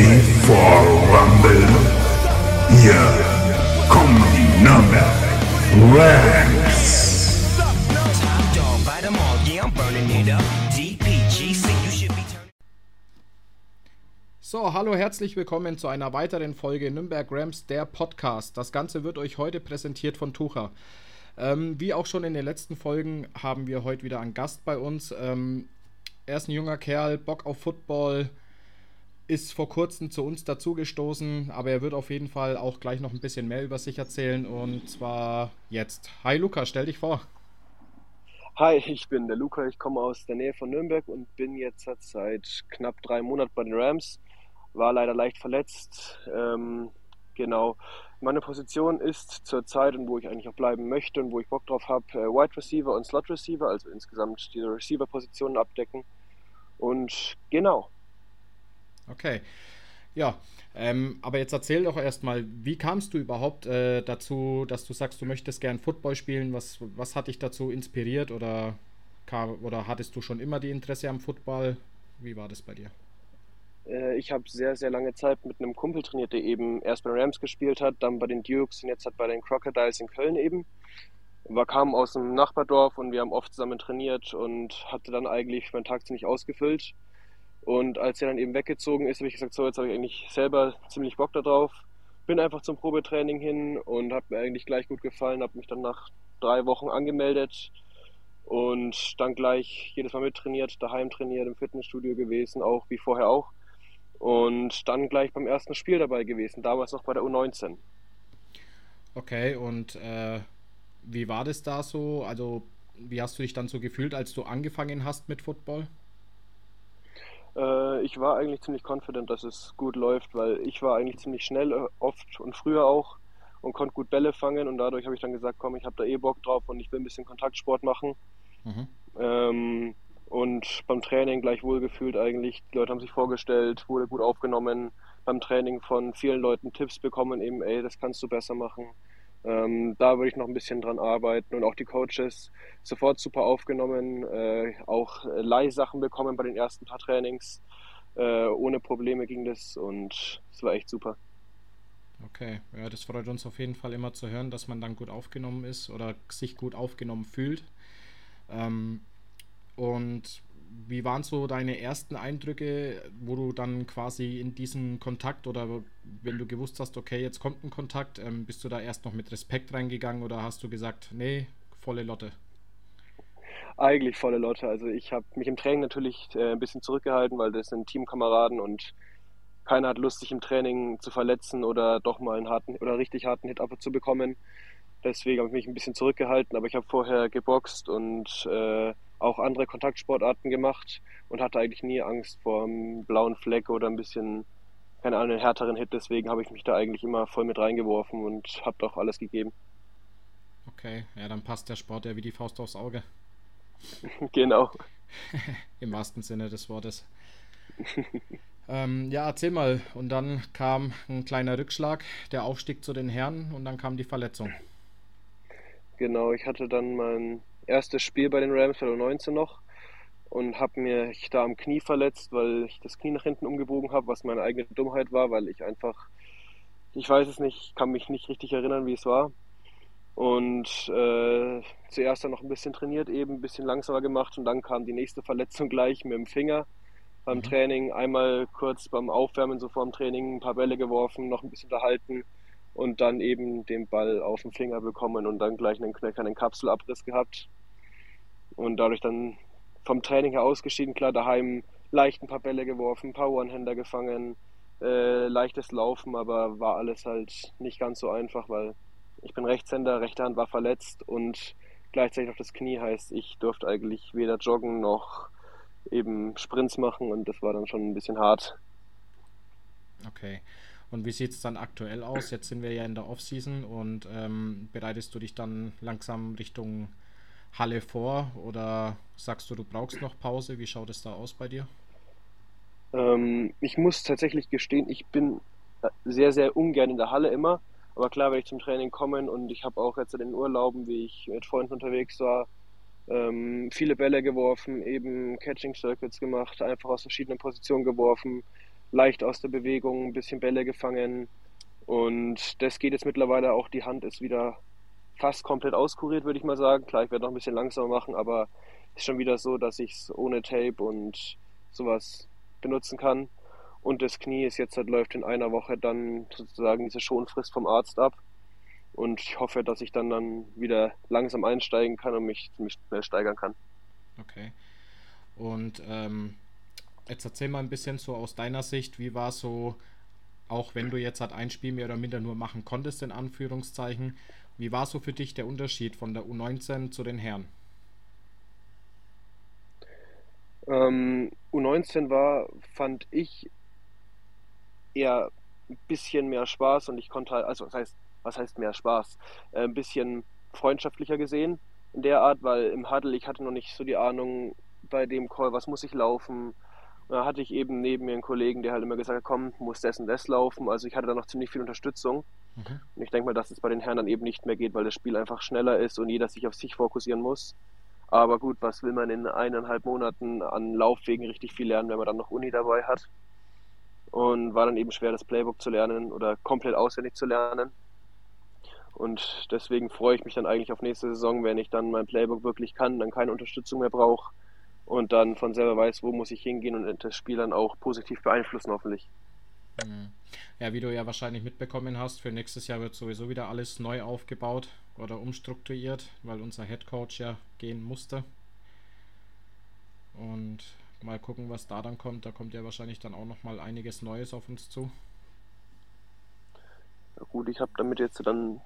ready for Rumble? Hier kommen die be turning. So, hallo, herzlich willkommen zu einer weiteren Folge Nürnberg Rams, der Podcast. Das Ganze wird euch heute präsentiert von Tucher. Ähm, wie auch schon in den letzten Folgen haben wir heute wieder einen Gast bei uns. Ähm, er ist ein junger Kerl, Bock auf Football, ist vor kurzem zu uns dazugestoßen, aber er wird auf jeden Fall auch gleich noch ein bisschen mehr über sich erzählen und zwar jetzt. Hi Luca, stell dich vor. Hi, ich bin der Luca, ich komme aus der Nähe von Nürnberg und bin jetzt seit knapp drei Monaten bei den Rams. War leider leicht verletzt. Ähm, genau. Meine Position ist zurzeit und wo ich eigentlich auch bleiben möchte und wo ich Bock drauf habe, äh, Wide Receiver und Slot Receiver, also insgesamt diese Receiver-Positionen abdecken. Und genau. Okay. Ja, ähm, aber jetzt erzähl doch erstmal, wie kamst du überhaupt äh, dazu, dass du sagst, du möchtest gern Football spielen? Was, was hat dich dazu inspiriert oder, kam, oder hattest du schon immer die Interesse am Football? Wie war das bei dir? Äh, ich habe sehr, sehr lange Zeit mit einem Kumpel trainiert, der eben erst bei den Rams gespielt hat, dann bei den Dukes und jetzt hat bei den Crocodiles in Köln eben. Wir kamen aus einem Nachbardorf und wir haben oft zusammen trainiert und hatte dann eigentlich meinen Tag ziemlich ausgefüllt. Und als er dann eben weggezogen ist, habe ich gesagt, so, jetzt habe ich eigentlich selber ziemlich Bock darauf. Bin einfach zum Probetraining hin und hat mir eigentlich gleich gut gefallen, habe mich dann nach drei Wochen angemeldet und dann gleich jedes Mal mittrainiert, daheim trainiert, im Fitnessstudio gewesen, auch wie vorher auch. Und dann gleich beim ersten Spiel dabei gewesen, damals noch bei der U19. Okay, und äh, wie war das da so? Also, wie hast du dich dann so gefühlt, als du angefangen hast mit Football? Äh, ich war eigentlich ziemlich confident, dass es gut läuft, weil ich war eigentlich ziemlich schnell, äh, oft und früher auch und konnte gut Bälle fangen und dadurch habe ich dann gesagt, komm, ich habe da eh Bock drauf und ich will ein bisschen Kontaktsport machen. Mhm. Ähm, und beim Training gleich wohlgefühlt eigentlich. Die Leute haben sich vorgestellt, wurde gut aufgenommen. Beim Training von vielen Leuten Tipps bekommen, eben, ey, das kannst du besser machen. Ähm, da würde ich noch ein bisschen dran arbeiten und auch die Coaches sofort super aufgenommen, äh, auch Leihsachen bekommen bei den ersten paar Trainings. Äh, ohne Probleme ging das und es war echt super. Okay, ja, das freut uns auf jeden Fall immer zu hören, dass man dann gut aufgenommen ist oder sich gut aufgenommen fühlt. Ähm, und wie waren so deine ersten Eindrücke, wo du dann quasi in diesen Kontakt oder wenn du gewusst hast, okay, jetzt kommt ein Kontakt, ähm, bist du da erst noch mit Respekt reingegangen oder hast du gesagt, nee, volle Lotte? Eigentlich volle Lotte. Also ich habe mich im Training natürlich äh, ein bisschen zurückgehalten, weil das sind Teamkameraden und keiner hat Lust, sich im Training zu verletzen oder doch mal einen harten oder richtig harten Hit abzubekommen. Deswegen habe ich mich ein bisschen zurückgehalten, aber ich habe vorher geboxt und äh, auch andere Kontaktsportarten gemacht und hatte eigentlich nie Angst vor einem blauen Fleck oder ein bisschen, keine Ahnung, einen härteren Hit. Deswegen habe ich mich da eigentlich immer voll mit reingeworfen und habe doch alles gegeben. Okay, ja, dann passt der Sport ja wie die Faust aufs Auge. genau. Im wahrsten Sinne des Wortes. ähm, ja, erzähl mal. Und dann kam ein kleiner Rückschlag, der Aufstieg zu den Herren und dann kam die Verletzung. Genau, ich hatte dann mein erstes Spiel bei den Rams 2019 noch und habe mir da am Knie verletzt, weil ich das Knie nach hinten umgebogen habe, was meine eigene Dummheit war, weil ich einfach, ich weiß es nicht, kann mich nicht richtig erinnern, wie es war. Und äh, zuerst dann noch ein bisschen trainiert, eben ein bisschen langsamer gemacht und dann kam die nächste Verletzung gleich mit dem Finger beim mhm. Training. Einmal kurz beim Aufwärmen, so vor dem Training, ein paar Bälle geworfen, noch ein bisschen unterhalten und dann eben den Ball auf den Finger bekommen und dann gleich einen knöchernen Kapselabriss gehabt und dadurch dann vom Training her ausgeschieden. Klar, daheim leicht ein paar Bälle geworfen, ein paar One-Händer gefangen, äh, leichtes Laufen, aber war alles halt nicht ganz so einfach, weil ich bin Rechtshänder, rechte Hand war verletzt und gleichzeitig noch das Knie heißt, ich durfte eigentlich weder joggen noch eben Sprints machen und das war dann schon ein bisschen hart. Okay. Und wie sieht es dann aktuell aus? Jetzt sind wir ja in der Offseason und ähm, bereitest du dich dann langsam Richtung Halle vor oder sagst du, du brauchst noch Pause? Wie schaut es da aus bei dir? Ähm, ich muss tatsächlich gestehen, ich bin sehr, sehr ungern in der Halle immer. Aber klar werde ich zum Training kommen und ich habe auch jetzt in den Urlauben, wie ich mit Freunden unterwegs war, ähm, viele Bälle geworfen, eben Catching Circuits gemacht, einfach aus verschiedenen Positionen geworfen, leicht aus der Bewegung, ein bisschen Bälle gefangen. Und das geht jetzt mittlerweile auch. Die Hand ist wieder fast komplett auskuriert, würde ich mal sagen. Klar, ich werde noch ein bisschen langsamer machen, aber ist schon wieder so, dass ich es ohne Tape und sowas benutzen kann. Und das Knie ist jetzt, halt, läuft in einer Woche dann sozusagen diese Schonfrist vom Arzt ab. Und ich hoffe, dass ich dann, dann wieder langsam einsteigen kann und mich ziemlich schnell steigern kann. Okay. Und ähm, jetzt erzähl mal ein bisschen so aus deiner Sicht, wie war so, auch wenn du jetzt halt ein Spiel mehr oder minder nur machen konntest, in Anführungszeichen, wie war so für dich der Unterschied von der U19 zu den Herren? Ähm, U19 war, fand ich, eher ein bisschen mehr Spaß und ich konnte halt, also was heißt, was heißt mehr Spaß? Äh, ein bisschen freundschaftlicher gesehen in der Art, weil im Huddle ich hatte noch nicht so die Ahnung bei dem Call, was muss ich laufen. Und da hatte ich eben neben mir einen Kollegen, der halt immer gesagt hat, komm, muss das und das laufen. Also ich hatte da noch ziemlich viel Unterstützung. Mhm. Und ich denke mal, dass es bei den Herren dann eben nicht mehr geht, weil das Spiel einfach schneller ist und jeder sich auf sich fokussieren muss. Aber gut, was will man in eineinhalb Monaten an Laufwegen richtig viel lernen, wenn man dann noch Uni dabei hat? Und war dann eben schwer, das Playbook zu lernen oder komplett auswendig zu lernen. Und deswegen freue ich mich dann eigentlich auf nächste Saison, wenn ich dann mein Playbook wirklich kann, dann keine Unterstützung mehr brauche und dann von selber weiß, wo muss ich hingehen und das Spiel dann auch positiv beeinflussen, hoffentlich. Ja, wie du ja wahrscheinlich mitbekommen hast, für nächstes Jahr wird sowieso wieder alles neu aufgebaut oder umstrukturiert, weil unser Head Coach ja gehen musste. Und mal gucken, was da dann kommt. Da kommt ja wahrscheinlich dann auch noch mal einiges Neues auf uns zu. Ja, gut, ich habe damit jetzt dann,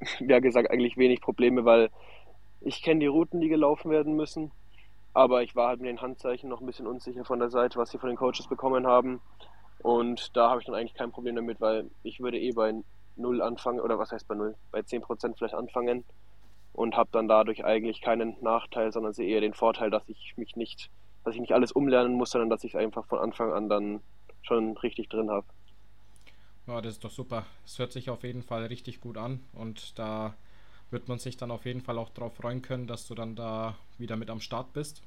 ja gesagt, eigentlich wenig Probleme, weil ich kenne die Routen, die gelaufen werden müssen. Aber ich war halt mit den Handzeichen noch ein bisschen unsicher von der Seite, was sie von den Coaches bekommen haben. Und da habe ich dann eigentlich kein Problem damit, weil ich würde eh bei null anfangen, oder was heißt bei null, bei 10% vielleicht anfangen und habe dann dadurch eigentlich keinen Nachteil, sondern sehe eher den Vorteil, dass ich mich nicht, dass ich nicht alles umlernen muss, sondern dass ich es einfach von Anfang an dann schon richtig drin habe. Ja, das ist doch super. Es hört sich auf jeden Fall richtig gut an und da wird man sich dann auf jeden Fall auch darauf freuen können, dass du dann da wieder mit am Start bist.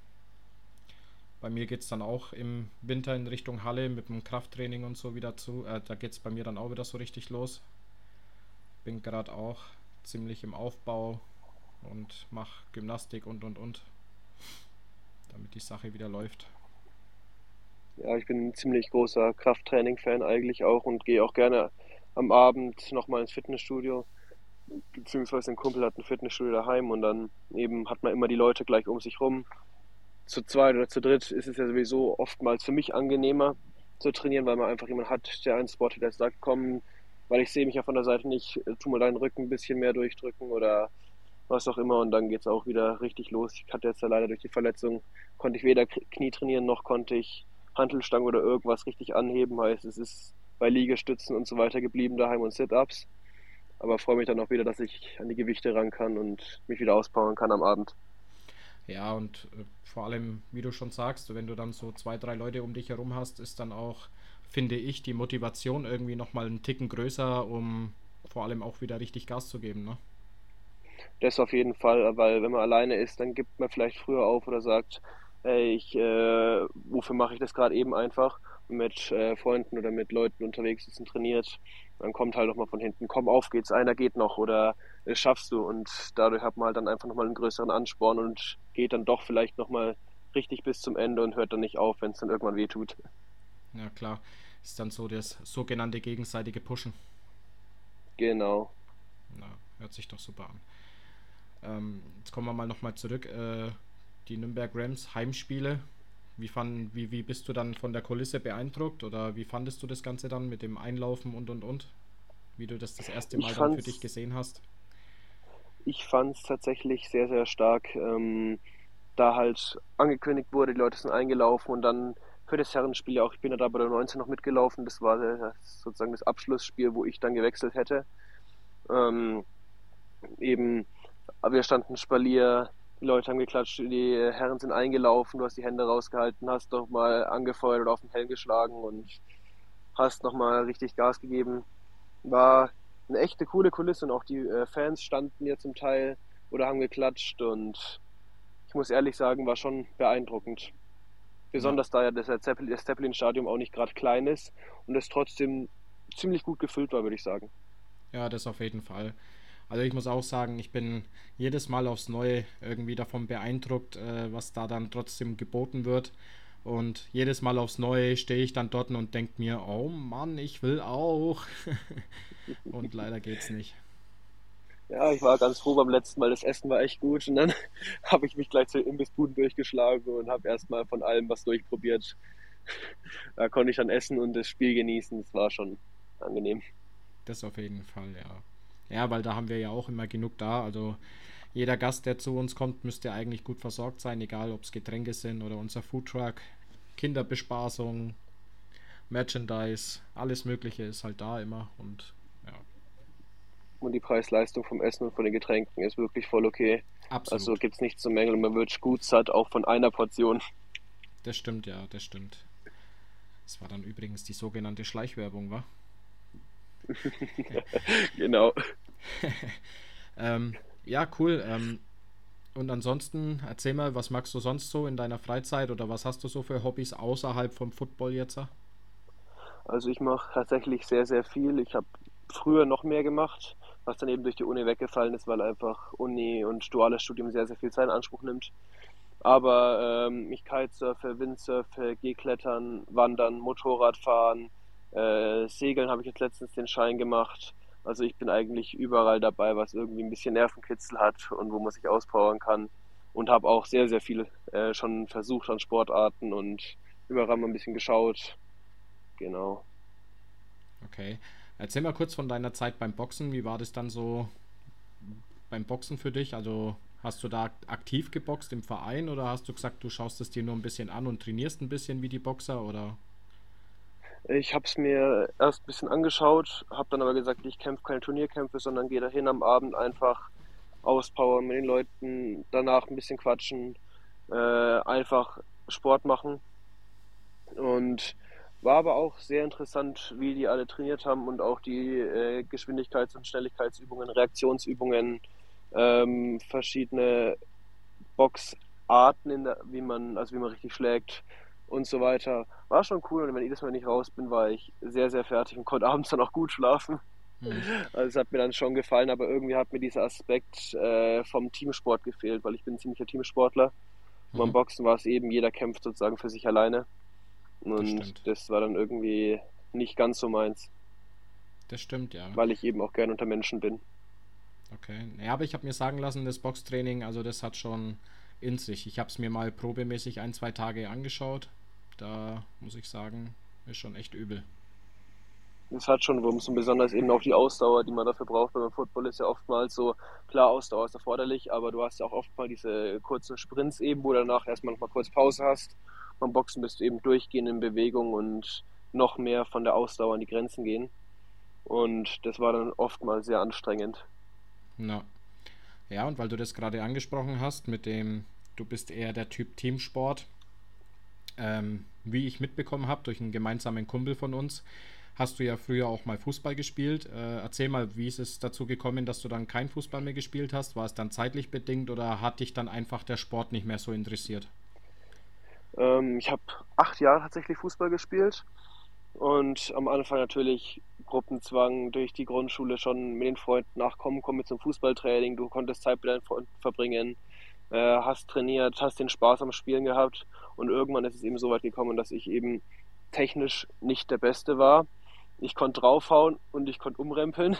Bei mir geht es dann auch im Winter in Richtung Halle mit dem Krafttraining und so wieder zu. Äh, da geht es bei mir dann auch wieder so richtig los. Bin gerade auch ziemlich im Aufbau und mache Gymnastik und und und. Damit die Sache wieder läuft. Ja, ich bin ein ziemlich großer Krafttraining-Fan eigentlich auch und gehe auch gerne am Abend nochmal ins Fitnessstudio beziehungsweise ein Kumpel hat ein Fitnessstudio daheim und dann eben hat man immer die Leute gleich um sich rum. Zu zweit oder zu dritt ist es ja sowieso oftmals für mich angenehmer zu trainieren, weil man einfach jemanden hat, der einen Spot, der sagt, komm, weil ich sehe mich ja von der Seite nicht, tu mal deinen Rücken ein bisschen mehr durchdrücken oder was auch immer und dann geht es auch wieder richtig los. Ich hatte jetzt ja leider durch die Verletzung, konnte ich weder Knie trainieren, noch konnte ich Hantelstangen oder irgendwas richtig anheben, heißt es ist bei Liegestützen und so weiter geblieben daheim und Sit-Ups aber freue mich dann auch wieder, dass ich an die Gewichte ran kann und mich wieder auspowern kann am Abend. Ja, und äh, vor allem, wie du schon sagst, wenn du dann so zwei, drei Leute um dich herum hast, ist dann auch, finde ich, die Motivation irgendwie nochmal einen Ticken größer, um vor allem auch wieder richtig Gas zu geben, ne? Das auf jeden Fall, weil wenn man alleine ist, dann gibt man vielleicht früher auf oder sagt, ey, ich, äh, wofür mache ich das gerade eben einfach? Mit äh, Freunden oder mit Leuten unterwegs ist und trainiert, dann kommt halt nochmal von hinten, komm auf geht's, einer geht noch oder das schaffst du und dadurch hat man halt dann einfach nochmal einen größeren Ansporn und geht dann doch vielleicht nochmal richtig bis zum Ende und hört dann nicht auf, wenn es dann irgendwann weh tut. Ja klar, ist dann so das sogenannte gegenseitige Pushen. Genau. Na, hört sich doch super an. Ähm, jetzt kommen wir mal nochmal zurück. Äh, die Nürnberg Rams Heimspiele wie, fand, wie, wie bist du dann von der Kulisse beeindruckt oder wie fandest du das Ganze dann mit dem Einlaufen und und und? Wie du das das erste Mal dann für dich gesehen hast? Ich fand es tatsächlich sehr, sehr stark, ähm, da halt angekündigt wurde, die Leute sind eingelaufen und dann für das Herrenspiel ja auch, ich bin ja da bei der 19 noch mitgelaufen, das war das, sozusagen das Abschlussspiel, wo ich dann gewechselt hätte. Ähm, eben, wir standen Spalier, die Leute haben geklatscht, die Herren sind eingelaufen, du hast die Hände rausgehalten, hast doch mal angefeuert oder auf den Helm geschlagen und hast nochmal richtig Gas gegeben. War eine echte coole Kulisse und auch die äh, Fans standen hier zum Teil oder haben geklatscht und ich muss ehrlich sagen, war schon beeindruckend. Besonders da ja das Zeppelin, das Zeppelin-Stadion auch nicht gerade klein ist und es trotzdem ziemlich gut gefüllt war, würde ich sagen. Ja, das auf jeden Fall. Also ich muss auch sagen, ich bin jedes Mal aufs Neue irgendwie davon beeindruckt, äh, was da dann trotzdem geboten wird. Und jedes Mal aufs Neue stehe ich dann dort und denke mir, oh Mann, ich will auch. und leider geht's nicht. Ja, ich war ganz froh beim letzten Mal. Das Essen war echt gut. Und dann habe ich mich gleich zu Imbissbuden durchgeschlagen und habe erstmal von allem was durchprobiert. Da konnte ich dann essen und das Spiel genießen. Das war schon angenehm. Das auf jeden Fall, ja. Ja, weil da haben wir ja auch immer genug da. Also jeder Gast, der zu uns kommt, müsste eigentlich gut versorgt sein, egal ob es Getränke sind oder unser Foodtruck, Kinderbespaßung, Merchandise, alles Mögliche ist halt da immer und ja. Und die Preis-Leistung vom Essen und von den Getränken ist wirklich voll okay. Absolut. Also gibt es nichts zu mängeln. Man wird gut satt, auch von einer Portion. Das stimmt, ja, das stimmt. Das war dann übrigens die sogenannte Schleichwerbung, wa? genau. ähm, ja, cool. Ähm, und ansonsten, erzähl mal, was magst du sonst so in deiner Freizeit oder was hast du so für Hobbys außerhalb vom Football jetzt? Also ich mache tatsächlich sehr, sehr viel. Ich habe früher noch mehr gemacht, was dann eben durch die Uni weggefallen ist, weil einfach Uni und duales Studium sehr, sehr viel Zeit in Anspruch nimmt. Aber ähm, ich Kitesurfe, Windsurfe, Gehklettern, Wandern, Motorradfahren, äh, Segeln habe ich jetzt letztens den Schein gemacht. Also ich bin eigentlich überall dabei, was irgendwie ein bisschen Nervenkitzel hat und wo man sich auspowern kann. Und habe auch sehr, sehr viel äh, schon versucht an Sportarten und überall mal ein bisschen geschaut. Genau. Okay. Erzähl mal kurz von deiner Zeit beim Boxen. Wie war das dann so beim Boxen für dich? Also hast du da aktiv geboxt im Verein oder hast du gesagt, du schaust es dir nur ein bisschen an und trainierst ein bisschen wie die Boxer oder? Ich habe es mir erst ein bisschen angeschaut, habe dann aber gesagt, ich kämpfe keine Turnierkämpfe, sondern gehe dahin am Abend einfach auspowern mit den Leuten, danach ein bisschen quatschen, äh, einfach Sport machen. Und war aber auch sehr interessant, wie die alle trainiert haben und auch die äh, Geschwindigkeits- und Schnelligkeitsübungen, Reaktionsübungen, ähm, verschiedene Boxarten, der, wie man, also wie man richtig schlägt, und so weiter. War schon cool und wenn jedes Mal nicht raus bin, war ich sehr, sehr fertig und konnte abends dann auch gut schlafen. Mhm. Also es hat mir dann schon gefallen, aber irgendwie hat mir dieser Aspekt äh, vom Teamsport gefehlt, weil ich bin ein ziemlicher Teamsportler. Mhm. beim Boxen war es eben, jeder kämpft sozusagen für sich alleine. Und das, das, war dann irgendwie nicht ganz so meins. Das stimmt, ja. Weil ich eben auch gern unter Menschen bin. Okay. Ja, aber ich habe mir sagen lassen, das Boxtraining, also das hat schon in sich. Ich habe es mir mal probemäßig ein, zwei Tage angeschaut. Da muss ich sagen, ist schon echt übel. Es hat schon Wumms und besonders eben auch die Ausdauer, die man dafür braucht. Beim Football ist ja oftmals so, klar, Ausdauer ist erforderlich, aber du hast ja auch oft mal diese kurzen Sprints eben, wo du danach erstmal noch mal kurz Pause hast. Beim Boxen bist du eben durchgehend in Bewegung und noch mehr von der Ausdauer an die Grenzen gehen. Und das war dann oftmals sehr anstrengend. Na, ja, und weil du das gerade angesprochen hast, mit dem, du bist eher der Typ Teamsport, ähm, wie ich mitbekommen habe durch einen gemeinsamen Kumpel von uns, hast du ja früher auch mal Fußball gespielt. Äh, erzähl mal, wie ist es dazu gekommen, dass du dann kein Fußball mehr gespielt hast? War es dann zeitlich bedingt oder hat dich dann einfach der Sport nicht mehr so interessiert? Ähm, ich habe acht Jahre tatsächlich Fußball gespielt und am Anfang natürlich Gruppenzwang durch die Grundschule schon mit den Freunden nachkommen, komm zum Fußballtraining, du konntest Zeit mit deinen Freunden verbringen, äh, hast trainiert, hast den Spaß am Spielen gehabt und irgendwann ist es eben so weit gekommen, dass ich eben technisch nicht der Beste war. Ich konnte draufhauen und ich konnte umrempeln.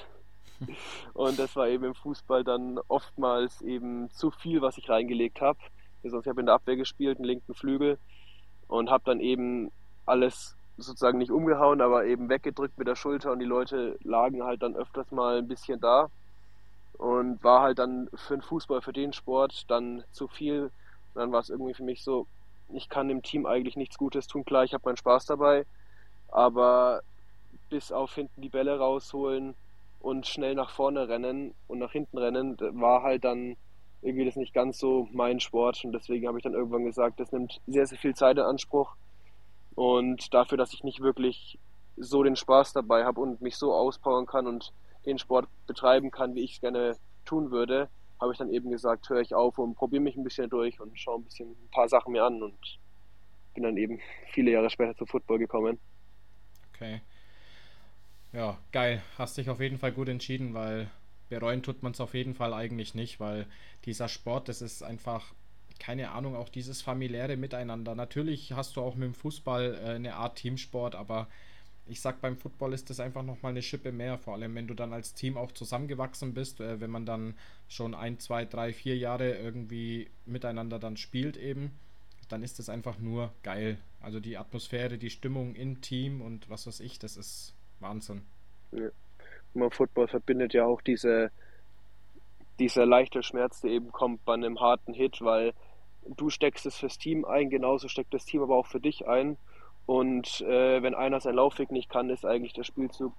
Und das war eben im Fußball dann oftmals eben zu viel, was ich reingelegt habe. ich habe in der Abwehr gespielt, einen linken Flügel und habe dann eben alles sozusagen nicht umgehauen, aber eben weggedrückt mit der Schulter und die Leute lagen halt dann öfters mal ein bisschen da und war halt dann für den Fußball, für den Sport dann zu viel. dann war es irgendwie für mich so, ich kann dem Team eigentlich nichts Gutes tun. Klar, ich habe meinen Spaß dabei, aber bis auf hinten die Bälle rausholen und schnell nach vorne rennen und nach hinten rennen, war halt dann irgendwie das nicht ganz so mein Sport und deswegen habe ich dann irgendwann gesagt, das nimmt sehr, sehr viel Zeit in Anspruch und dafür, dass ich nicht wirklich so den Spaß dabei habe und mich so auspowern kann und den Sport betreiben kann, wie ich es gerne tun würde, habe ich dann eben gesagt, höre ich auf und probiere mich ein bisschen durch und schaue ein bisschen ein paar Sachen mir an und bin dann eben viele Jahre später zum Football gekommen. Okay. Ja, geil. Hast dich auf jeden Fall gut entschieden, weil bereuen tut man es auf jeden Fall eigentlich nicht, weil dieser Sport, das ist einfach, keine Ahnung, auch dieses familiäre Miteinander. Natürlich hast du auch mit dem Fußball äh, eine Art Teamsport, aber ich sag, beim Football ist das einfach nochmal eine Schippe mehr, vor allem wenn du dann als Team auch zusammengewachsen bist, äh, wenn man dann schon ein, zwei, drei, vier Jahre irgendwie miteinander dann spielt eben, dann ist das einfach nur geil. Also die Atmosphäre, die Stimmung im Team und was weiß ich, das ist Wahnsinn. Ja. Man Football verbindet ja auch diese, dieser leichte Schmerz, der eben kommt bei einem harten Hit, weil du steckst es fürs Team ein, genauso steckt das Team aber auch für dich ein. Und äh, wenn einer seinen Laufweg nicht kann, ist eigentlich der Spielzug,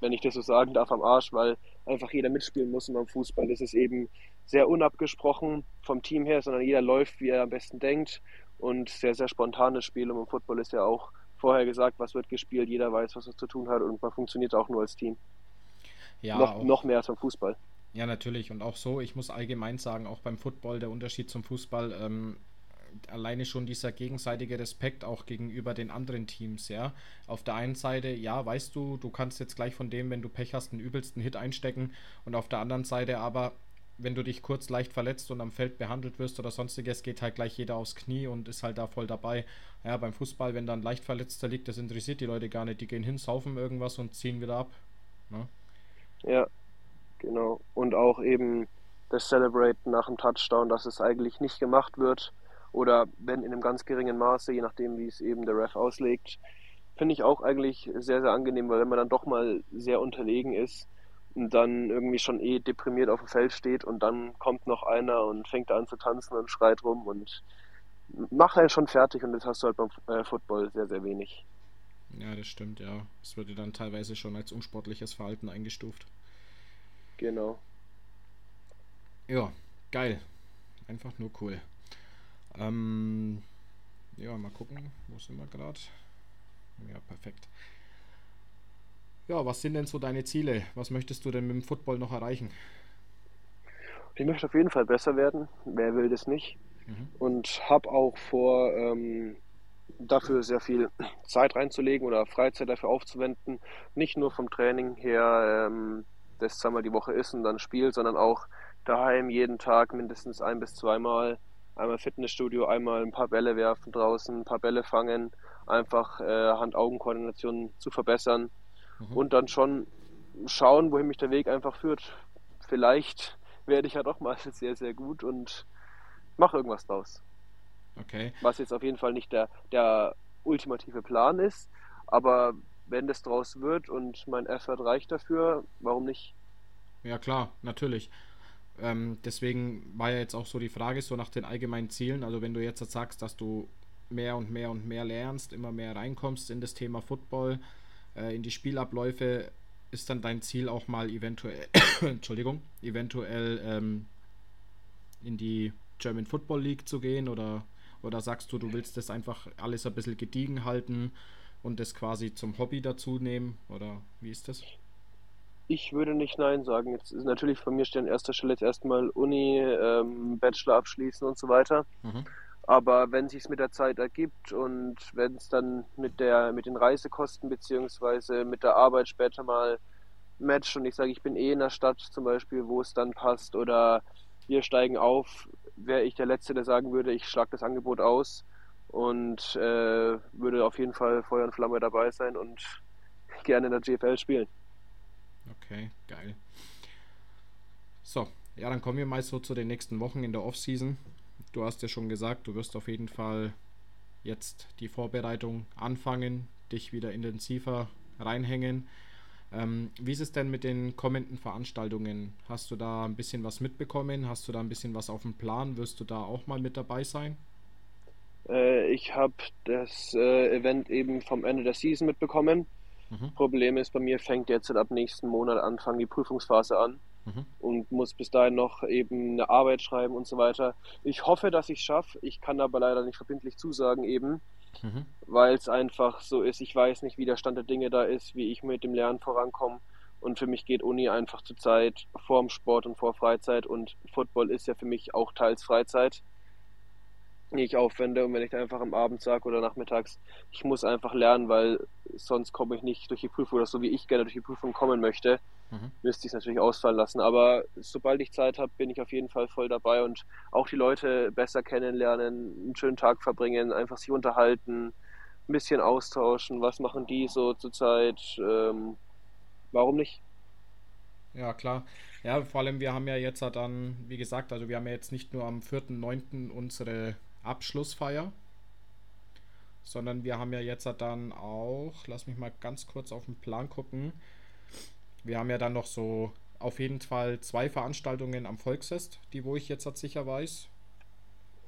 wenn ich das so sagen darf, am Arsch, weil einfach jeder mitspielen muss. Und beim Fußball ist es eben sehr unabgesprochen vom Team her, sondern jeder läuft, wie er am besten denkt. Und sehr, sehr spontanes Spiel. Und im Football ist ja auch vorher gesagt, was wird gespielt, jeder weiß, was er zu tun hat und man funktioniert auch nur als Team. Ja, noch, noch mehr als beim Fußball. Ja, natürlich. Und auch so, ich muss allgemein sagen, auch beim Football, der Unterschied zum Fußball, ähm, alleine schon dieser gegenseitige Respekt auch gegenüber den anderen Teams, ja. Auf der einen Seite, ja, weißt du, du kannst jetzt gleich von dem, wenn du Pech hast, einen übelsten Hit einstecken und auf der anderen Seite aber, wenn du dich kurz leicht verletzt und am Feld behandelt wirst oder sonstiges, geht halt gleich jeder aufs Knie und ist halt da voll dabei. Ja, beim Fußball, wenn dann leicht Verletzter liegt, das interessiert die Leute gar nicht. Die gehen hin, saufen irgendwas und ziehen wieder ab. Ne? Ja, genau. Und auch eben das Celebrate nach dem Touchdown, dass es eigentlich nicht gemacht wird oder wenn in einem ganz geringen Maße, je nachdem, wie es eben der Ref auslegt. Finde ich auch eigentlich sehr, sehr angenehm, weil wenn man dann doch mal sehr unterlegen ist und dann irgendwie schon eh deprimiert auf dem Feld steht und dann kommt noch einer und fängt an zu tanzen und schreit rum und macht einen schon fertig und das hast du halt beim äh, Football sehr, sehr wenig. Ja, das stimmt, ja. Es würde dann teilweise schon als unsportliches Verhalten eingestuft. Genau. Ja, geil. Einfach nur cool. Ähm, ja, mal gucken, wo sind wir gerade? Ja, perfekt. Ja, was sind denn so deine Ziele? Was möchtest du denn mit dem Football noch erreichen? Ich möchte auf jeden Fall besser werden. Wer will das nicht? Mhm. Und habe auch vor, ähm, dafür sehr viel Zeit reinzulegen oder Freizeit dafür aufzuwenden. Nicht nur vom Training her, ähm, das zweimal die Woche ist und dann spielt, sondern auch daheim jeden Tag mindestens ein bis zweimal einmal Fitnessstudio, einmal ein paar Bälle werfen draußen, ein paar Bälle fangen, einfach äh, Hand-Augen-Koordination zu verbessern mhm. und dann schon schauen, wohin mich der Weg einfach führt. Vielleicht werde ich ja doch mal sehr, sehr gut und mache irgendwas draus. Okay. Was jetzt auf jeden Fall nicht der, der ultimative Plan ist, aber wenn das draus wird und mein Effort reicht dafür, warum nicht? Ja klar, natürlich. Ähm, deswegen war ja jetzt auch so die Frage so nach den allgemeinen Zielen. Also wenn du jetzt sagst, dass du mehr und mehr und mehr lernst, immer mehr reinkommst in das Thema Football, äh, in die Spielabläufe, ist dann dein Ziel auch mal eventuell, Entschuldigung, eventuell ähm, in die German Football League zu gehen oder, oder sagst du, du willst das einfach alles ein bisschen gediegen halten und das quasi zum Hobby dazu nehmen oder wie ist das? Ich würde nicht Nein sagen. Jetzt ist natürlich von mir stehen an erster Stelle jetzt erstmal Uni, ähm, Bachelor abschließen und so weiter. Mhm. Aber wenn sich mit der Zeit ergibt und wenn es dann mit der mit den Reisekosten beziehungsweise mit der Arbeit später mal matcht und ich sage, ich bin eh in der Stadt zum Beispiel, wo es dann passt oder wir steigen auf, wäre ich der Letzte, der sagen würde, ich schlage das Angebot aus und äh, würde auf jeden Fall Feuer und Flamme dabei sein und gerne in der GFL spielen. Okay, geil. So, ja, dann kommen wir mal so zu den nächsten Wochen in der Offseason. Du hast ja schon gesagt, du wirst auf jeden Fall jetzt die Vorbereitung anfangen, dich wieder intensiver reinhängen. Ähm, wie ist es denn mit den kommenden Veranstaltungen? Hast du da ein bisschen was mitbekommen? Hast du da ein bisschen was auf dem Plan? Wirst du da auch mal mit dabei sein? Äh, ich habe das äh, Event eben vom Ende der Season mitbekommen. Mhm. Problem ist, bei mir fängt jetzt ab nächsten Monat Anfang die Prüfungsphase an mhm. und muss bis dahin noch eben eine Arbeit schreiben und so weiter. Ich hoffe, dass ich es schaffe. Ich kann aber leider nicht verbindlich zusagen eben, mhm. weil es einfach so ist. Ich weiß nicht, wie der Stand der Dinge da ist, wie ich mit dem Lernen vorankomme. Und für mich geht Uni einfach zur Zeit vorm Sport und vor Freizeit. Und Football ist ja für mich auch teils Freizeit. Ich aufwende und wenn ich dann einfach am Abend sage oder nachmittags, ich muss einfach lernen, weil sonst komme ich nicht durch die Prüfung oder so wie ich gerne durch die Prüfung kommen möchte, mhm. müsste ich es natürlich ausfallen lassen. Aber sobald ich Zeit habe, bin ich auf jeden Fall voll dabei und auch die Leute besser kennenlernen, einen schönen Tag verbringen, einfach sich unterhalten, ein bisschen austauschen, was machen die so zurzeit, ähm, warum nicht? Ja, klar. Ja, vor allem, wir haben ja jetzt dann, wie gesagt, also wir haben ja jetzt nicht nur am 4.9. unsere Abschlussfeier, sondern wir haben ja jetzt dann auch, lass mich mal ganz kurz auf den Plan gucken, wir haben ja dann noch so auf jeden Fall zwei Veranstaltungen am Volksfest, die wo ich jetzt sicher weiß.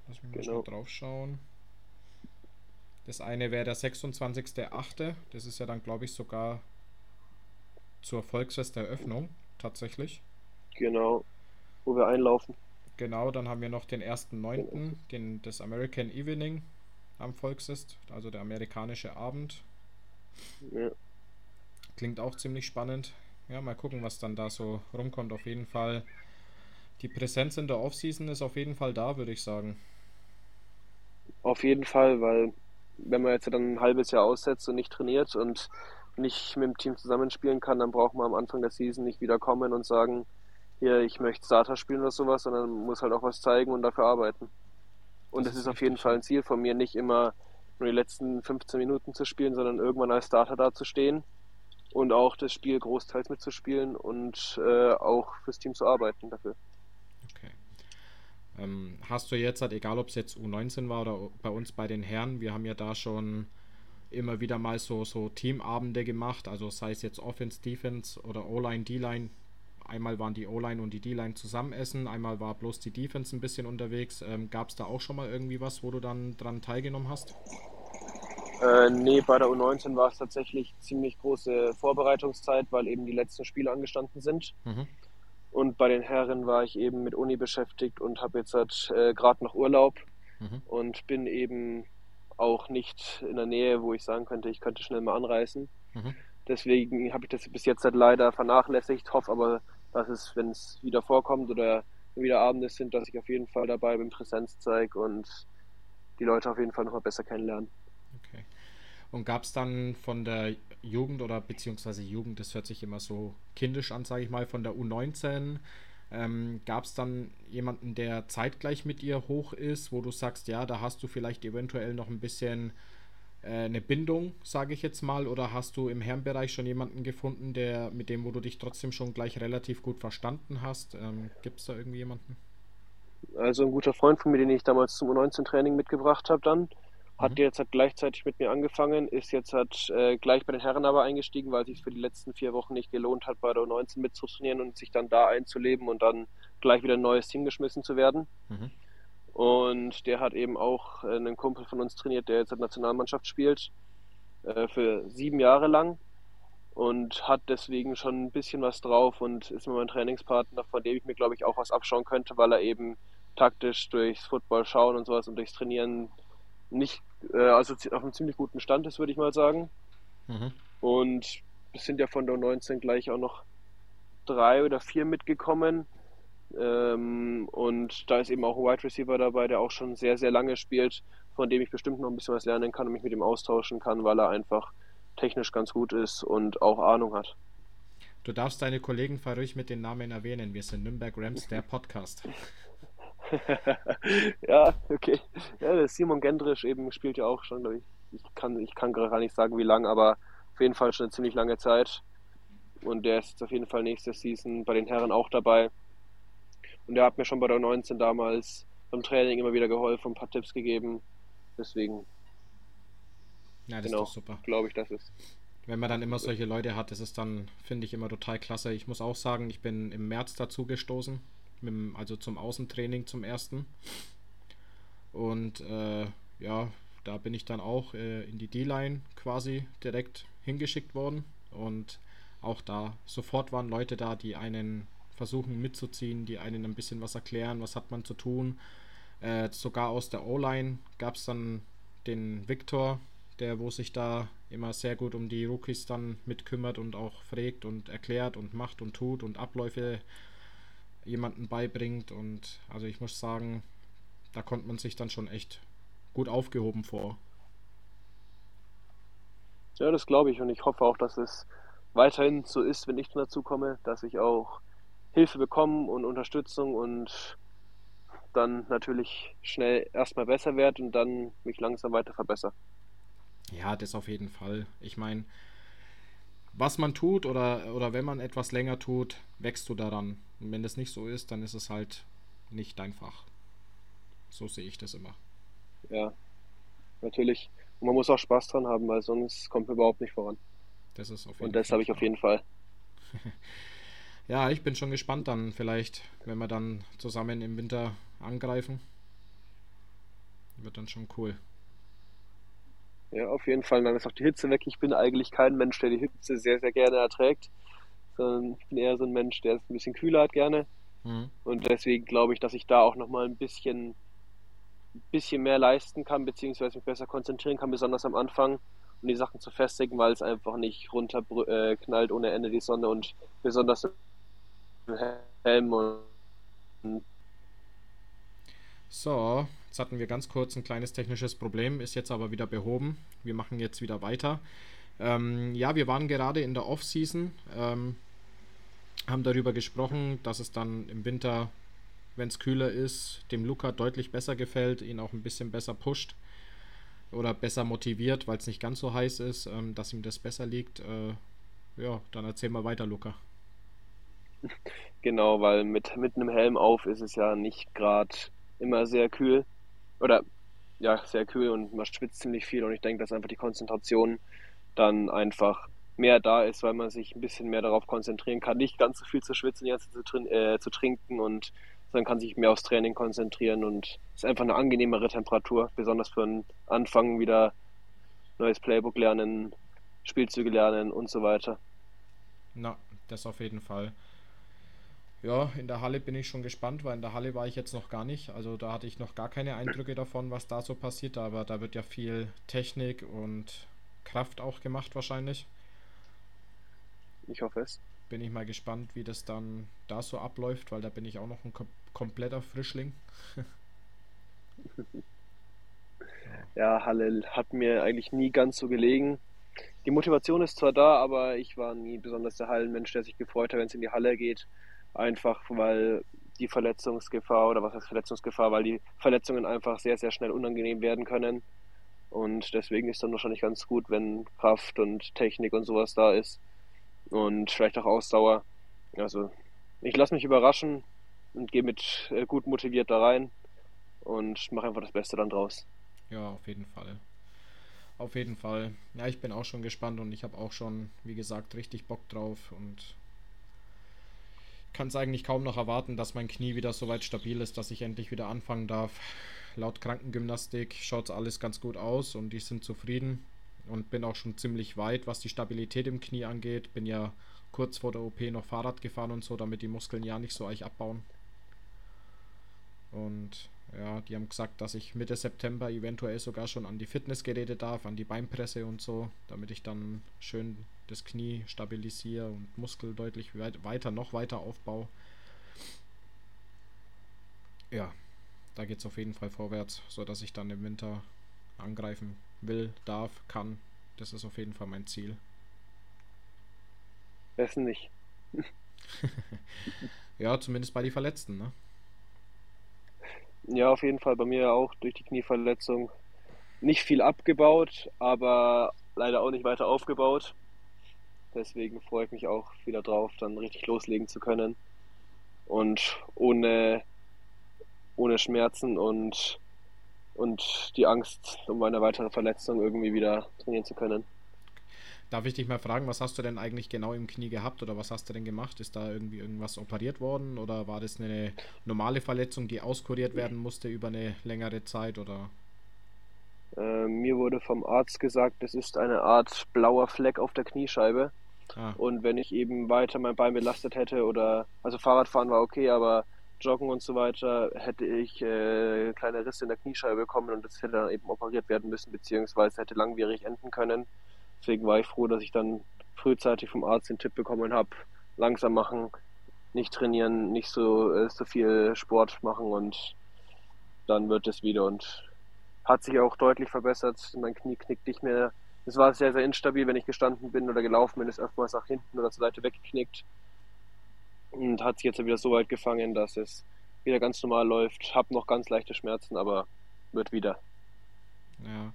Lass mich mal genau. drauf schauen. Das eine wäre der 26.8. Das ist ja dann, glaube ich, sogar zur Volksfesteröffnung tatsächlich. Genau, wo wir einlaufen. Genau, dann haben wir noch den 1.9., den, das American Evening am Volksfest, also der amerikanische Abend. Ja. Klingt auch ziemlich spannend. Ja, mal gucken, was dann da so rumkommt. Auf jeden Fall, die Präsenz in der Offseason ist auf jeden Fall da, würde ich sagen. Auf jeden Fall, weil wenn man jetzt dann ein halbes Jahr aussetzt und nicht trainiert und nicht mit dem Team zusammenspielen kann, dann braucht man am Anfang der Season nicht wieder kommen und sagen, hier, ich möchte Starter spielen oder sowas, sondern muss halt auch was zeigen und dafür arbeiten. Und das, das ist, ist auf jeden Fall ein Ziel von mir, nicht immer nur die letzten 15 Minuten zu spielen, sondern irgendwann als Starter da zu stehen und auch das Spiel großteils mitzuspielen und äh, auch fürs Team zu arbeiten dafür. Okay. Ähm, hast du jetzt, halt, egal ob es jetzt U19 war oder bei uns bei den Herren, wir haben ja da schon immer wieder mal so, so Teamabende gemacht, also sei es jetzt Offense, Defense oder O-Line, D-Line, Einmal waren die O-Line und die D-Line zusammen essen, einmal war bloß die Defense ein bisschen unterwegs. Ähm, Gab es da auch schon mal irgendwie was, wo du dann dran teilgenommen hast? Äh, nee, bei der U19 war es tatsächlich ziemlich große Vorbereitungszeit, weil eben die letzten Spiele angestanden sind. Mhm. Und bei den Herren war ich eben mit Uni beschäftigt und habe jetzt halt, äh, gerade noch Urlaub mhm. und bin eben auch nicht in der Nähe, wo ich sagen könnte, ich könnte schnell mal anreisen. Mhm. Deswegen habe ich das bis jetzt halt leider vernachlässigt, hoffe aber, dass es, wenn es wieder vorkommt oder wieder Abende sind, dass ich auf jeden Fall dabei bin, Präsenz zeige und die Leute auf jeden Fall nochmal besser kennenlernen. Okay. Und gab es dann von der Jugend oder beziehungsweise Jugend, das hört sich immer so kindisch an, sage ich mal, von der U19, ähm, gab es dann jemanden, der zeitgleich mit ihr hoch ist, wo du sagst, ja, da hast du vielleicht eventuell noch ein bisschen eine Bindung, sage ich jetzt mal, oder hast du im Herrenbereich schon jemanden gefunden, der mit dem, wo du dich trotzdem schon gleich relativ gut verstanden hast? Ähm, Gibt es da irgendwie jemanden? Also ein guter Freund von mir, den ich damals zum U19-Training mitgebracht habe, dann hat mhm. jetzt hat gleichzeitig mit mir angefangen, ist jetzt hat äh, gleich bei den Herren aber eingestiegen, weil es sich für die letzten vier Wochen nicht gelohnt hat, bei der U19 mitzutrainieren und sich dann da einzuleben und dann gleich wieder ein neues Team geschmissen zu werden. Mhm. Und der hat eben auch äh, einen Kumpel von uns trainiert, der jetzt in der Nationalmannschaft spielt, äh, für sieben Jahre lang und hat deswegen schon ein bisschen was drauf und ist mein Trainingspartner, von dem ich mir, glaube ich, auch was abschauen könnte, weil er eben taktisch durchs Football schauen und sowas und durchs Trainieren nicht, äh, also auf einem ziemlich guten Stand ist, würde ich mal sagen. Mhm. Und es sind ja von der 19 gleich auch noch drei oder vier mitgekommen. Ähm, und da ist eben auch ein Wide Receiver dabei, der auch schon sehr, sehr lange spielt, von dem ich bestimmt noch ein bisschen was lernen kann und mich mit ihm austauschen kann, weil er einfach technisch ganz gut ist und auch Ahnung hat. Du darfst deine Kollegen ruhig mit den Namen erwähnen. Wir sind Nürnberg Rams, der Podcast. ja, okay. Ja, Simon Gendrisch eben spielt ja auch schon, glaube ich. Ich kann, ich kann gar nicht sagen, wie lange, aber auf jeden Fall schon eine ziemlich lange Zeit. Und der ist auf jeden Fall nächste Season bei den Herren auch dabei. Und er hat mir schon bei der 19 damals beim Training immer wieder geholfen, ein paar Tipps gegeben. Deswegen. Ja, das genau, ist super. Glaube ich, das ist. Wenn man dann immer solche Leute hat, das ist dann, finde ich, immer total klasse. Ich muss auch sagen, ich bin im März dazu gestoßen, dem, also zum Außentraining zum ersten. Und äh, ja, da bin ich dann auch äh, in die D-Line quasi direkt hingeschickt worden. Und auch da sofort waren Leute da, die einen versuchen mitzuziehen, die einen ein bisschen was erklären, was hat man zu tun. Äh, sogar aus der O-Line gab es dann den Victor, der wo sich da immer sehr gut um die Rookies dann mitkümmert und auch fragt und erklärt und macht und tut und Abläufe jemanden beibringt. Und also ich muss sagen, da konnte man sich dann schon echt gut aufgehoben vor. Ja, das glaube ich und ich hoffe auch, dass es weiterhin so ist, wenn ich dazu komme, dass ich auch Hilfe bekomme und Unterstützung und dann natürlich schnell erstmal besser werde und dann mich langsam weiter verbessere. Ja, das auf jeden Fall. Ich meine, was man tut oder, oder wenn man etwas länger tut, wächst du daran. Und wenn das nicht so ist, dann ist es halt nicht dein Fach. So sehe ich das immer. Ja, natürlich. Und man muss auch Spaß dran haben, weil sonst kommt man überhaupt nicht voran. Das ist auf jeden Und das habe ich auf jeden Fall. Ja, ich bin schon gespannt dann vielleicht, wenn wir dann zusammen im Winter angreifen. Wird dann schon cool. Ja, auf jeden Fall. Dann ist auch die Hitze weg. Ich bin eigentlich kein Mensch, der die Hitze sehr, sehr gerne erträgt, sondern ich bin eher so ein Mensch, der es ein bisschen kühler hat gerne. Mhm. Und deswegen glaube ich, dass ich da auch nochmal ein bisschen, bisschen mehr leisten kann, beziehungsweise mich besser konzentrieren kann, besonders am Anfang, um die Sachen zu festigen, weil es einfach nicht runterknallt ohne Ende die Sonne und besonders Helm und So, jetzt hatten wir ganz kurz ein kleines technisches Problem, ist jetzt aber wieder behoben. Wir machen jetzt wieder weiter. Ähm, ja, wir waren gerade in der Off-Season, ähm, haben darüber gesprochen, dass es dann im Winter, wenn es kühler ist, dem Luca deutlich besser gefällt, ihn auch ein bisschen besser pusht oder besser motiviert, weil es nicht ganz so heiß ist, ähm, dass ihm das besser liegt. Äh, ja, dann erzähl mal weiter, Luca. Genau, weil mit, mit einem Helm auf ist es ja nicht gerade immer sehr kühl. Oder ja, sehr kühl und man schwitzt ziemlich viel und ich denke, dass einfach die Konzentration dann einfach mehr da ist, weil man sich ein bisschen mehr darauf konzentrieren kann, nicht ganz so viel zu schwitzen, jetzt zu, trin äh, zu trinken und sondern kann sich mehr aufs Training konzentrieren und es ist einfach eine angenehmere Temperatur, besonders für den Anfang wieder neues Playbook lernen, Spielzüge lernen und so weiter. Na, das auf jeden Fall. Ja, in der Halle bin ich schon gespannt, weil in der Halle war ich jetzt noch gar nicht. Also da hatte ich noch gar keine Eindrücke davon, was da so passiert. Aber da wird ja viel Technik und Kraft auch gemacht wahrscheinlich. Ich hoffe es. Bin ich mal gespannt, wie das dann da so abläuft, weil da bin ich auch noch ein kom kompletter Frischling. Ja, Halle hat mir eigentlich nie ganz so gelegen. Die Motivation ist zwar da, aber ich war nie besonders der Hallenmensch, der sich gefreut hat, wenn es in die Halle geht. Einfach weil die Verletzungsgefahr oder was heißt Verletzungsgefahr, weil die Verletzungen einfach sehr, sehr schnell unangenehm werden können. Und deswegen ist dann wahrscheinlich ganz gut, wenn Kraft und Technik und sowas da ist. Und vielleicht auch Ausdauer. Also ich lasse mich überraschen und gehe mit äh, gut motiviert da rein und mache einfach das Beste dann draus. Ja, auf jeden Fall. Auf jeden Fall. Ja, ich bin auch schon gespannt und ich habe auch schon, wie gesagt, richtig Bock drauf und kann es eigentlich kaum noch erwarten, dass mein Knie wieder so weit stabil ist, dass ich endlich wieder anfangen darf. Laut Krankengymnastik schaut alles ganz gut aus und die sind zufrieden und bin auch schon ziemlich weit, was die Stabilität im Knie angeht. Bin ja kurz vor der OP noch Fahrrad gefahren und so, damit die Muskeln ja nicht so euch abbauen. Und ja, die haben gesagt, dass ich Mitte September eventuell sogar schon an die Fitnessgeräte darf, an die Beinpresse und so, damit ich dann schön das Knie stabilisiere und Muskel deutlich weit, weiter, noch weiter aufbaue. Ja, da geht es auf jeden Fall vorwärts, sodass ich dann im Winter angreifen will, darf, kann. Das ist auf jeden Fall mein Ziel. Wessen nicht? ja, zumindest bei den Verletzten, ne? Ja, auf jeden Fall bei mir auch durch die Knieverletzung nicht viel abgebaut, aber leider auch nicht weiter aufgebaut. Deswegen freue ich mich auch wieder drauf, dann richtig loslegen zu können und ohne, ohne Schmerzen und, und die Angst um eine weitere Verletzung irgendwie wieder trainieren zu können. Darf ich dich mal fragen, was hast du denn eigentlich genau im Knie gehabt oder was hast du denn gemacht? Ist da irgendwie irgendwas operiert worden oder war das eine normale Verletzung, die auskuriert werden musste über eine längere Zeit oder? Äh, mir wurde vom Arzt gesagt, das ist eine Art blauer Fleck auf der Kniescheibe. Ah, Und wenn ich eben weiter mein Bein belastet hätte oder, also Fahrradfahren war okay, aber Joggen und so weiter, hätte ich äh, kleine Risse in der Kniescheibe bekommen und das hätte dann eben operiert werden müssen, beziehungsweise hätte langwierig enden können. Deswegen war ich froh, dass ich dann frühzeitig vom Arzt den Tipp bekommen habe, langsam machen, nicht trainieren, nicht so, äh, so viel Sport machen und dann wird es wieder und hat sich auch deutlich verbessert. Mein Knie knickt nicht mehr. Es war sehr, sehr instabil, wenn ich gestanden bin oder gelaufen bin, ist oftmals nach hinten oder zur Seite weggeknickt. Und hat sich jetzt wieder so weit gefangen, dass es wieder ganz normal läuft. Hab noch ganz leichte Schmerzen, aber wird wieder. Ja.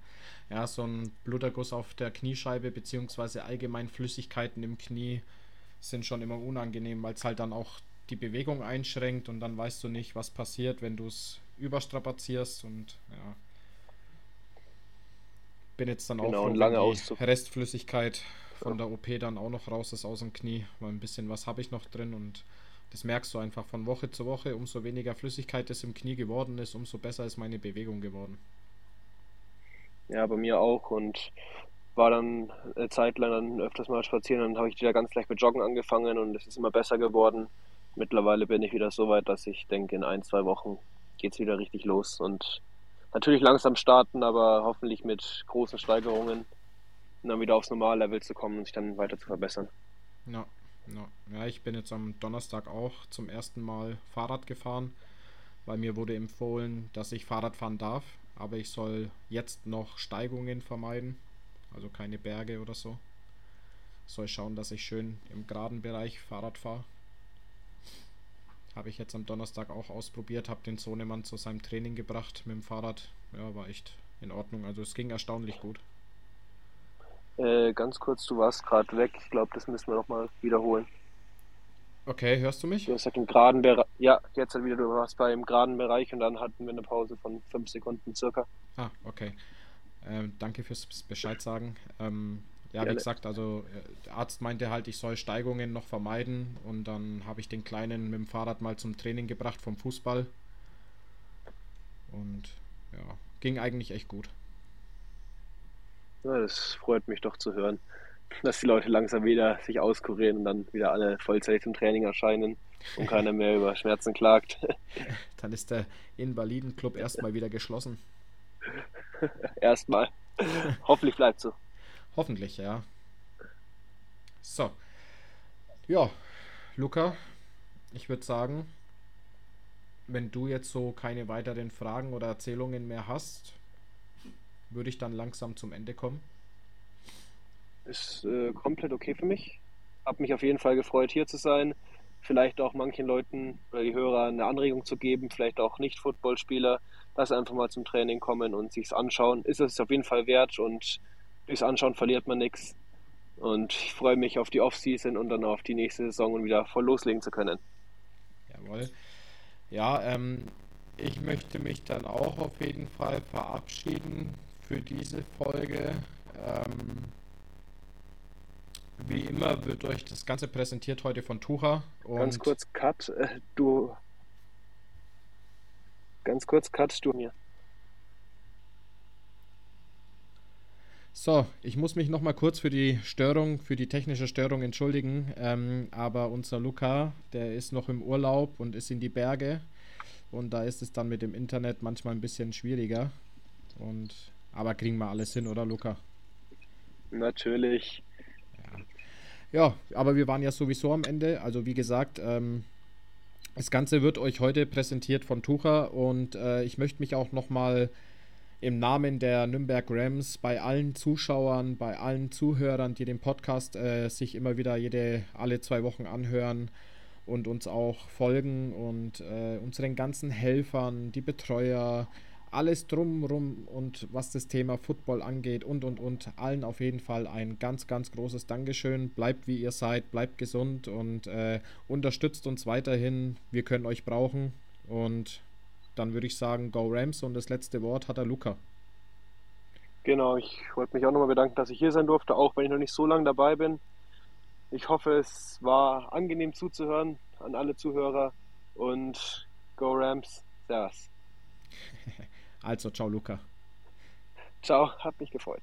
Ja, so ein Bluterguss auf der Kniescheibe beziehungsweise allgemein Flüssigkeiten im Knie sind schon immer unangenehm, weil es halt dann auch die Bewegung einschränkt und dann weißt du nicht, was passiert, wenn du es überstrapazierst und ja. Bin jetzt dann Genau, auch froh, lange die Restflüssigkeit von der OP dann auch noch raus ist aus dem Knie, weil ein bisschen was habe ich noch drin und das merkst du einfach von Woche zu Woche, umso weniger Flüssigkeit es im Knie geworden ist, umso besser ist meine Bewegung geworden. Ja, bei mir auch und war dann eine Zeit lang dann öfters mal spazieren. Dann habe ich wieder ganz leicht mit Joggen angefangen und es ist immer besser geworden. Mittlerweile bin ich wieder so weit, dass ich denke, in ein, zwei Wochen geht es wieder richtig los. Und natürlich langsam starten, aber hoffentlich mit großen Steigerungen, um dann wieder aufs Normallevel zu kommen und sich dann weiter zu verbessern. Ja, ja. ja, ich bin jetzt am Donnerstag auch zum ersten Mal Fahrrad gefahren, weil mir wurde empfohlen, dass ich Fahrrad fahren darf, aber ich soll jetzt noch Steigungen vermeiden, also keine Berge oder so. Soll schauen, dass ich schön im geraden Bereich Fahrrad fahre. Habe ich jetzt am Donnerstag auch ausprobiert, habe den Sohnemann zu seinem Training gebracht mit dem Fahrrad. Ja, war echt in Ordnung. Also es ging erstaunlich gut. Äh, ganz kurz, du warst gerade weg. Ich glaube, das müssen wir nochmal wiederholen. Okay, hörst du mich? Du hast gesagt, im geraden Bereich. Ja, jetzt halt wieder, du warst beim geraden Bereich und dann hatten wir eine Pause von fünf Sekunden circa. Ah, okay. Ähm, danke fürs Bescheid sagen. Ähm, ja, wie gesagt, also äh, der Arzt meinte halt, ich soll Steigungen noch vermeiden und dann habe ich den Kleinen mit dem Fahrrad mal zum Training gebracht vom Fußball. Und ja, ging eigentlich echt gut. Ja, das freut mich doch zu hören, dass die Leute langsam wieder sich auskurieren und dann wieder alle vollzeitig zum Training erscheinen und keiner mehr über Schmerzen klagt. Dann ist der Invalidenclub erstmal wieder geschlossen. Erstmal. Hoffentlich bleibt so. Hoffentlich, ja. So. Ja, Luca, ich würde sagen, wenn du jetzt so keine weiteren Fragen oder Erzählungen mehr hast, würde ich dann langsam zum Ende kommen. Ist äh, komplett okay für mich. Hab mich auf jeden Fall gefreut, hier zu sein. Vielleicht auch manchen Leuten oder die Hörer eine Anregung zu geben, vielleicht auch Nicht-Footballspieler, dass sie einfach mal zum Training kommen und sich's anschauen. Ist es auf jeden Fall wert und durchs Anschauen verliert man nichts. Und ich freue mich auf die Offseason und dann auf die nächste Saison und wieder voll loslegen zu können. Jawohl. Ja, ähm, ich möchte mich dann auch auf jeden Fall verabschieden für diese Folge. Ähm, wie immer wird euch das Ganze präsentiert heute von Tucha. Und Ganz kurz, Cut, äh, du. Ganz kurz, Cut, du mir. So, ich muss mich nochmal kurz für die Störung, für die technische Störung entschuldigen. Ähm, aber unser Luca, der ist noch im Urlaub und ist in die Berge. Und da ist es dann mit dem Internet manchmal ein bisschen schwieriger. Und aber kriegen wir alles hin, oder Luca? Natürlich. Ja, aber wir waren ja sowieso am Ende. Also wie gesagt, ähm, das Ganze wird euch heute präsentiert von Tucha und äh, ich möchte mich auch nochmal im Namen der Nürnberg Rams bei allen Zuschauern, bei allen Zuhörern, die den Podcast äh, sich immer wieder jede alle zwei Wochen anhören und uns auch folgen und äh, unseren ganzen Helfern, die Betreuer, alles drumrum und was das Thema Football angeht und und und allen auf jeden Fall ein ganz, ganz großes Dankeschön. Bleibt wie ihr seid, bleibt gesund und äh, unterstützt uns weiterhin. Wir können euch brauchen und dann würde ich sagen, Go Rams und das letzte Wort hat der Luca. Genau, ich wollte mich auch nochmal bedanken, dass ich hier sein durfte, auch wenn ich noch nicht so lange dabei bin. Ich hoffe, es war angenehm zuzuhören an alle Zuhörer und Go Rams. Servus. Also, ciao Luca. Ciao, hat mich gefreut.